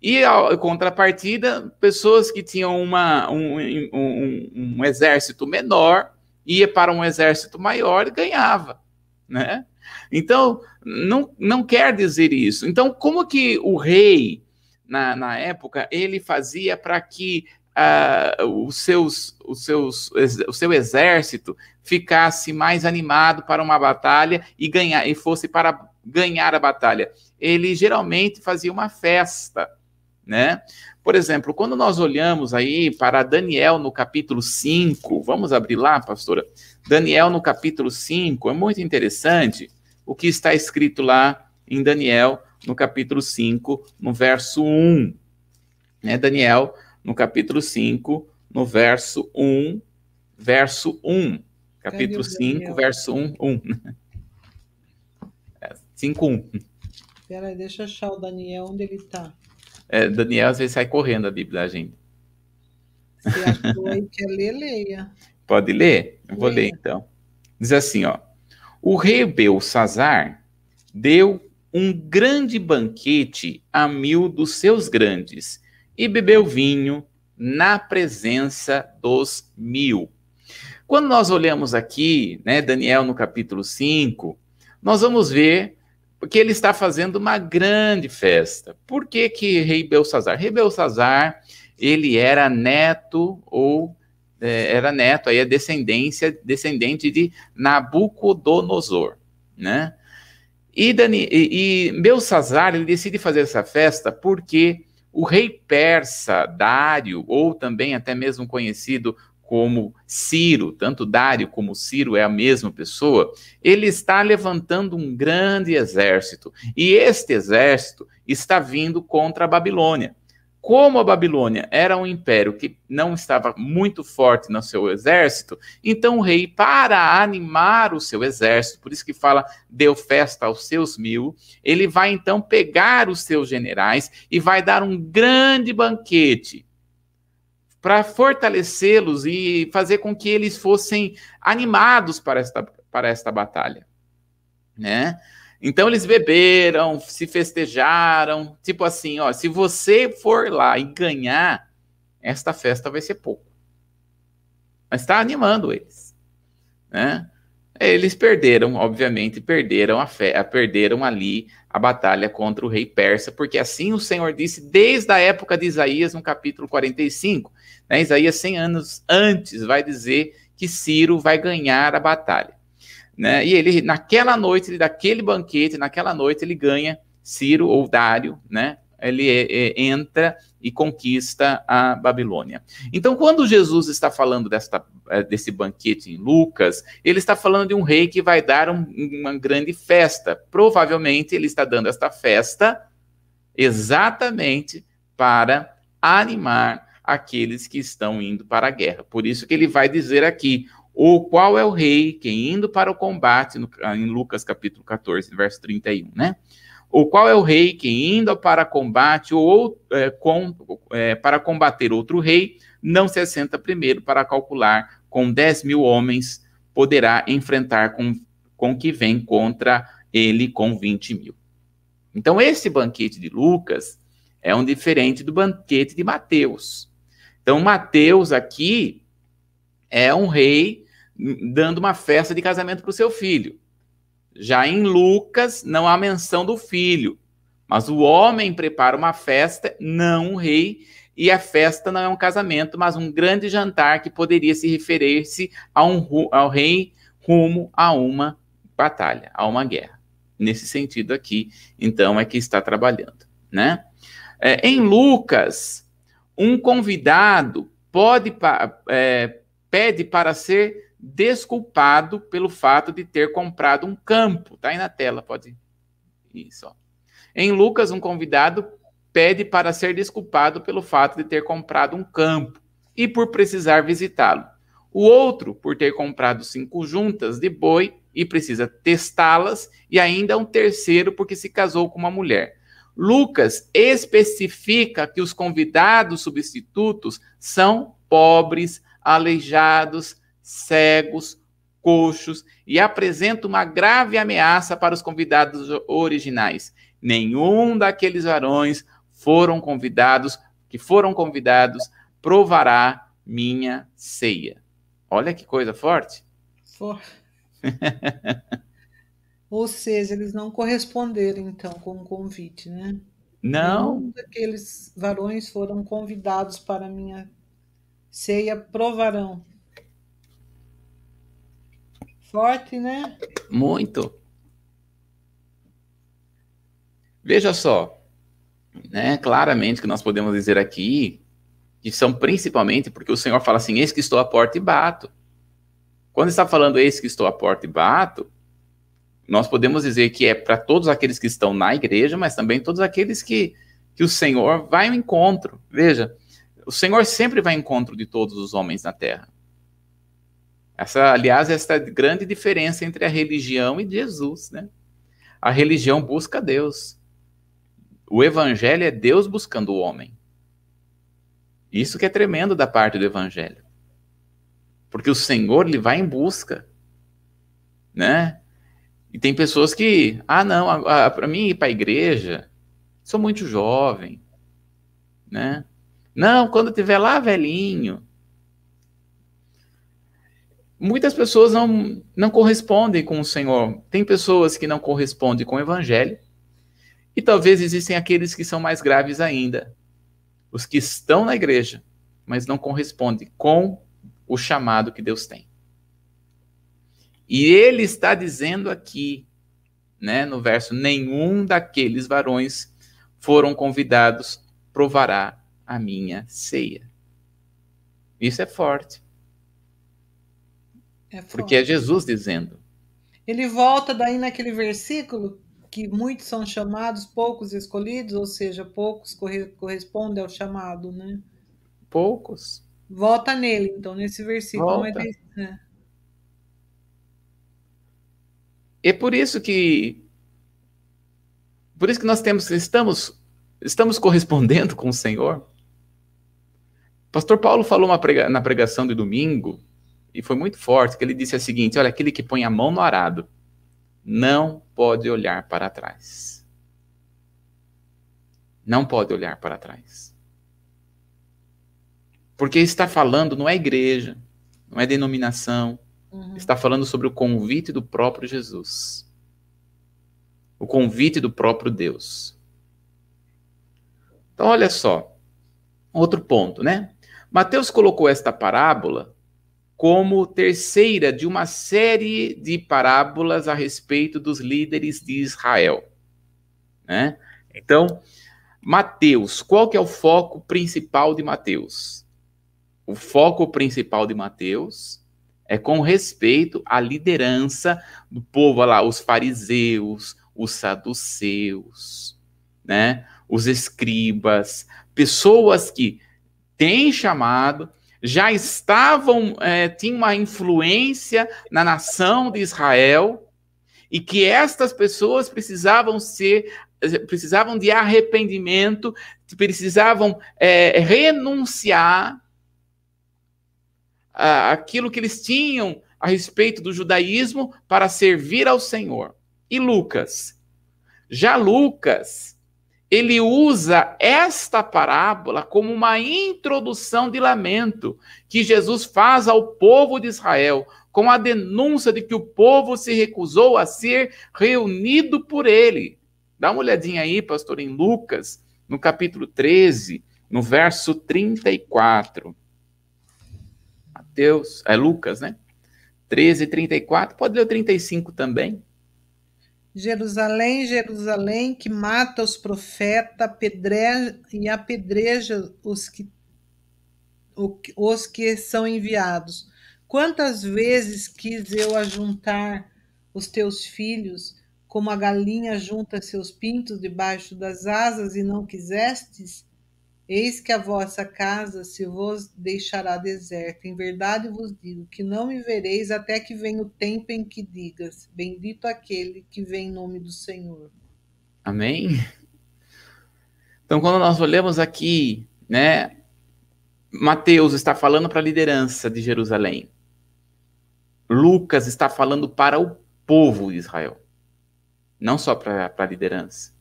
E a contrapartida, pessoas que tinham uma, um, um, um, exército menor ia para um exército maior e ganhava, né? Então, não, não quer dizer isso. Então, como que o rei, na, na época, ele fazia para que uh, os seus, os seus, o seu exército ficasse mais animado para uma batalha e ganhar e fosse para ganhar a batalha? Ele geralmente fazia uma festa né? Por exemplo, quando nós olhamos aí para Daniel no capítulo 5, vamos abrir lá, pastora? Daniel no capítulo 5, é muito interessante o que está escrito lá em Daniel no capítulo 5, no verso 1. Né? Daniel no capítulo 5, no verso 1, verso 1. Capítulo 5, verso 1, 1. 5, 1. Peraí, deixa eu achar o Daniel onde ele está. É, Daniel às vezes sai correndo a Bíblia da gente. Você achou aí quer ler, leia. Pode ler? Eu vou ler então. Diz assim, ó. O rei Belsazar deu um grande banquete a mil dos seus grandes e bebeu vinho na presença dos mil. Quando nós olhamos aqui, né, Daniel no capítulo 5, nós vamos ver porque ele está fazendo uma grande festa. Por que que rei Belsazar? Rei Belsazar, ele era neto ou é, era neto, aí a descendência, descendente de Nabucodonosor, né? E, Dani, e, e Belsazar, ele decide fazer essa festa porque o rei persa Dário, ou também até mesmo conhecido como Ciro, tanto Dário como Ciro é a mesma pessoa, ele está levantando um grande exército. E este exército está vindo contra a Babilônia. Como a Babilônia era um império que não estava muito forte no seu exército, então o rei, para animar o seu exército, por isso que fala, deu festa aos seus mil, ele vai então pegar os seus generais e vai dar um grande banquete para fortalecê-los e fazer com que eles fossem animados para esta, para esta batalha, né? Então eles beberam, se festejaram, tipo assim, ó, se você for lá e ganhar, esta festa vai ser pouco. Mas está animando eles, né? Eles perderam, obviamente, perderam a fé, perderam ali a batalha contra o rei persa, porque assim o Senhor disse desde a época de Isaías, no capítulo 45. Né? Isaías, 100 anos antes, vai dizer que Ciro vai ganhar a batalha. Né? E ele, naquela noite, daquele banquete, naquela noite, ele ganha Ciro ou Dário, né? ele é, é, entra e conquista a Babilônia. Então, quando Jesus está falando desta, é, desse banquete em Lucas, ele está falando de um rei que vai dar um, uma grande festa. Provavelmente ele está dando esta festa exatamente para animar aqueles que estão indo para a guerra. Por isso que ele vai dizer aqui: o qual é o rei que indo para o combate, no, em Lucas capítulo 14, verso 31, né? O qual é o rei que indo para combate ou é, com, é, para combater outro rei, não se assenta primeiro para calcular com 10 mil homens, poderá enfrentar com, com que vem contra ele com 20 mil. Então, esse banquete de Lucas é um diferente do banquete de Mateus. Então, Mateus aqui é um rei dando uma festa de casamento para o seu filho. Já em Lucas, não há menção do filho, mas o homem prepara uma festa, não um rei, e a festa não é um casamento, mas um grande jantar que poderia se referir-se um, ao rei rumo a uma batalha, a uma guerra. Nesse sentido aqui, então, é que está trabalhando, né? É, em Lucas, um convidado pode é, pede para ser desculpado pelo fato de ter comprado um campo. Tá aí na tela, pode. Isso. Ó. Em Lucas, um convidado pede para ser desculpado pelo fato de ter comprado um campo e por precisar visitá-lo. O outro, por ter comprado cinco juntas de boi e precisa testá-las, e ainda um terceiro, porque se casou com uma mulher. Lucas especifica que os convidados substitutos são pobres, aleijados, cegos, coxos e apresenta uma grave ameaça para os convidados originais. Nenhum daqueles varões foram convidados, que foram convidados, provará minha ceia. Olha que coisa forte. Forte. Ou seja, eles não corresponderam, então, com o convite, né? Não. Nenhum daqueles varões foram convidados para a minha ceia, provarão. Forte, né? Muito. Veja só, né? Claramente que nós podemos dizer aqui que são principalmente porque o Senhor fala assim: Eis que estou à porta e bato. Quando está falando eis que estou à porta e bato, nós podemos dizer que é para todos aqueles que estão na igreja, mas também todos aqueles que, que o Senhor vai ao encontro. Veja, o Senhor sempre vai ao encontro de todos os homens na terra. Essa, aliás, essa grande diferença entre a religião e Jesus, né? A religião busca Deus. O evangelho é Deus buscando o homem. Isso que é tremendo da parte do evangelho. Porque o Senhor lhe vai em busca, né? E tem pessoas que, ah, não, para mim ir para a igreja, sou muito jovem, né? Não, quando tiver lá velhinho. Muitas pessoas não, não correspondem com o Senhor. Tem pessoas que não correspondem com o Evangelho. E talvez existem aqueles que são mais graves ainda. Os que estão na igreja, mas não correspondem com o chamado que Deus tem. E ele está dizendo aqui, né, no verso: nenhum daqueles varões foram convidados, provará a minha ceia. Isso é forte. É forte. Porque é Jesus dizendo. Ele volta daí naquele versículo que muitos são chamados, poucos escolhidos, ou seja, poucos corre correspondem ao chamado, né? Poucos. Volta nele, então, nesse versículo. Volta. É. É por isso que por isso que nós temos estamos estamos correspondendo com o Senhor. Pastor Paulo falou prega, na pregação de domingo e foi muito forte que ele disse a seguinte: olha, aquele que põe a mão no arado não pode olhar para trás. Não pode olhar para trás. Porque está falando não é igreja, não é denominação, Uhum. Está falando sobre o convite do próprio Jesus. O convite do próprio Deus. Então, olha só. Outro ponto, né? Mateus colocou esta parábola como terceira de uma série de parábolas a respeito dos líderes de Israel. Né? Então, Mateus, qual que é o foco principal de Mateus? O foco principal de Mateus é com respeito à liderança do povo, olha lá, os fariseus, os saduceus, né? Os escribas, pessoas que têm chamado, já estavam, é, tinham uma influência na nação de Israel, e que estas pessoas precisavam ser precisavam de arrependimento, precisavam é, renunciar aquilo que eles tinham a respeito do judaísmo para servir ao Senhor. E Lucas? Já Lucas, ele usa esta parábola como uma introdução de lamento que Jesus faz ao povo de Israel, com a denúncia de que o povo se recusou a ser reunido por ele. Dá uma olhadinha aí, pastor, em Lucas, no capítulo 13, no verso 34. Mateus, é Lucas, né? 13, 34, pode ler o 35 também. Jerusalém, Jerusalém, que mata os profetas e apedreja os que, os que são enviados. Quantas vezes quis eu ajuntar os teus filhos, como a galinha junta seus pintos debaixo das asas, e não quisestes? Eis que a vossa casa se vos deixará deserta. Em verdade vos digo que não me vereis até que venha o tempo em que digas: Bendito aquele que vem em nome do Senhor. Amém? Então, quando nós olhamos aqui, né, Mateus está falando para a liderança de Jerusalém. Lucas está falando para o povo de Israel, não só para a liderança.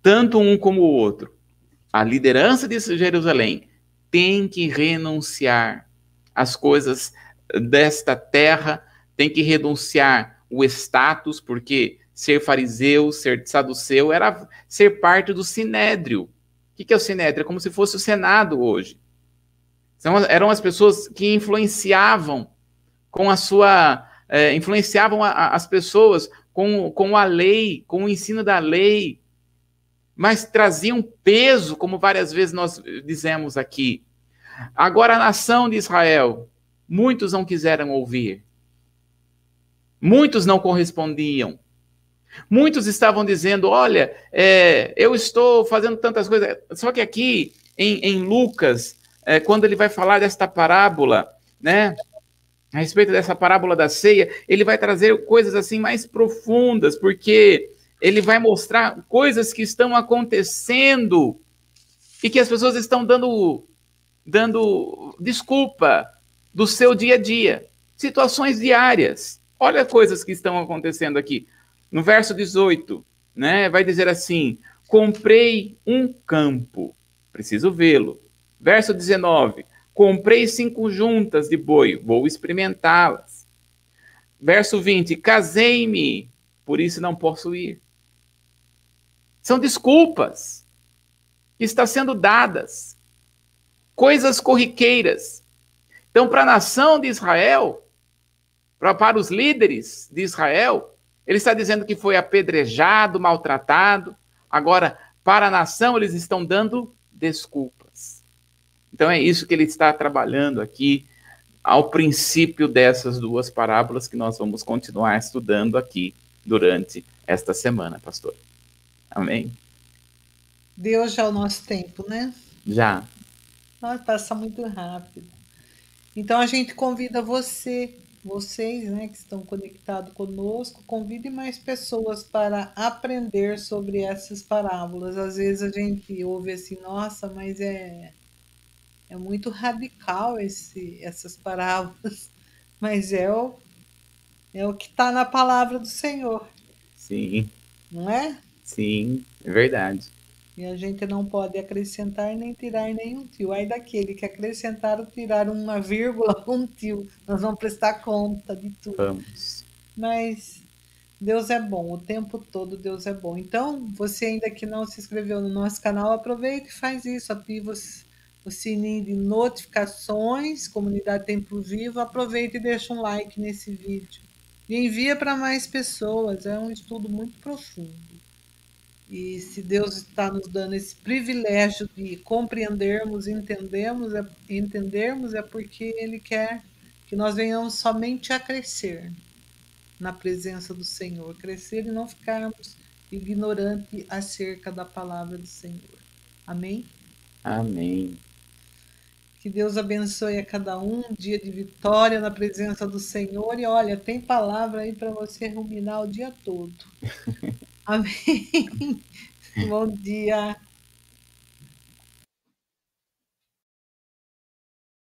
Tanto um como o outro. A liderança de Jerusalém tem que renunciar às coisas desta terra, tem que renunciar o status, porque ser fariseu, ser saduceu, era ser parte do sinédrio. O que é o sinédrio? É como se fosse o Senado hoje. São, eram as pessoas que influenciavam com a sua. É, influenciavam a, a, as pessoas com, com a lei, com o ensino da lei, mas traziam peso, como várias vezes nós dizemos aqui. Agora, a nação de Israel, muitos não quiseram ouvir, muitos não correspondiam. Muitos estavam dizendo: Olha, é, eu estou fazendo tantas coisas. Só que aqui em, em Lucas, é, quando ele vai falar desta parábola, né? a respeito dessa parábola da ceia, ele vai trazer coisas assim mais profundas, porque ele vai mostrar coisas que estão acontecendo e que as pessoas estão dando dando desculpa do seu dia a dia, situações diárias. Olha coisas que estão acontecendo aqui. No verso 18, né, vai dizer assim: comprei um campo, preciso vê-lo. Verso 19: Comprei cinco juntas de boi, vou experimentá-las. Verso 20: Casei-me, por isso não posso ir. São desculpas que estão sendo dadas, coisas corriqueiras. Então, para a nação de Israel, para os líderes de Israel, ele está dizendo que foi apedrejado, maltratado. Agora, para a nação, eles estão dando desculpa. Então é isso que ele está trabalhando aqui ao princípio dessas duas parábolas que nós vamos continuar estudando aqui durante esta semana, pastor. Amém. Deus já é o nosso tempo, né? Já. Nossa, passa muito rápido. Então a gente convida você, vocês, né, que estão conectados conosco, convide mais pessoas para aprender sobre essas parábolas. Às vezes a gente ouve assim, nossa, mas é é muito radical esse, essas parábolas, mas é o, é o que está na palavra do Senhor. Sim. Não é? Sim, é verdade. E a gente não pode acrescentar nem tirar nenhum tio. Aí daquele que acrescentar ou tirar uma vírgula, um tio. Nós vamos prestar conta de tudo. Vamos. Mas Deus é bom, o tempo todo Deus é bom. Então, você ainda que não se inscreveu no nosso canal, aproveite e faz isso, ativa o sininho de notificações, Comunidade Tempo Vivo, aproveita e deixa um like nesse vídeo. E envia para mais pessoas, é um estudo muito profundo. E se Deus está nos dando esse privilégio de compreendermos, entendermos, é, entendermos é porque Ele quer que nós venhamos somente a crescer na presença do Senhor, crescer e não ficarmos ignorantes acerca da palavra do Senhor. Amém? Amém. Que Deus abençoe a cada um, um dia de vitória na presença do Senhor. E olha, tem palavra aí para você ruminar o dia todo. Amém. Bom dia.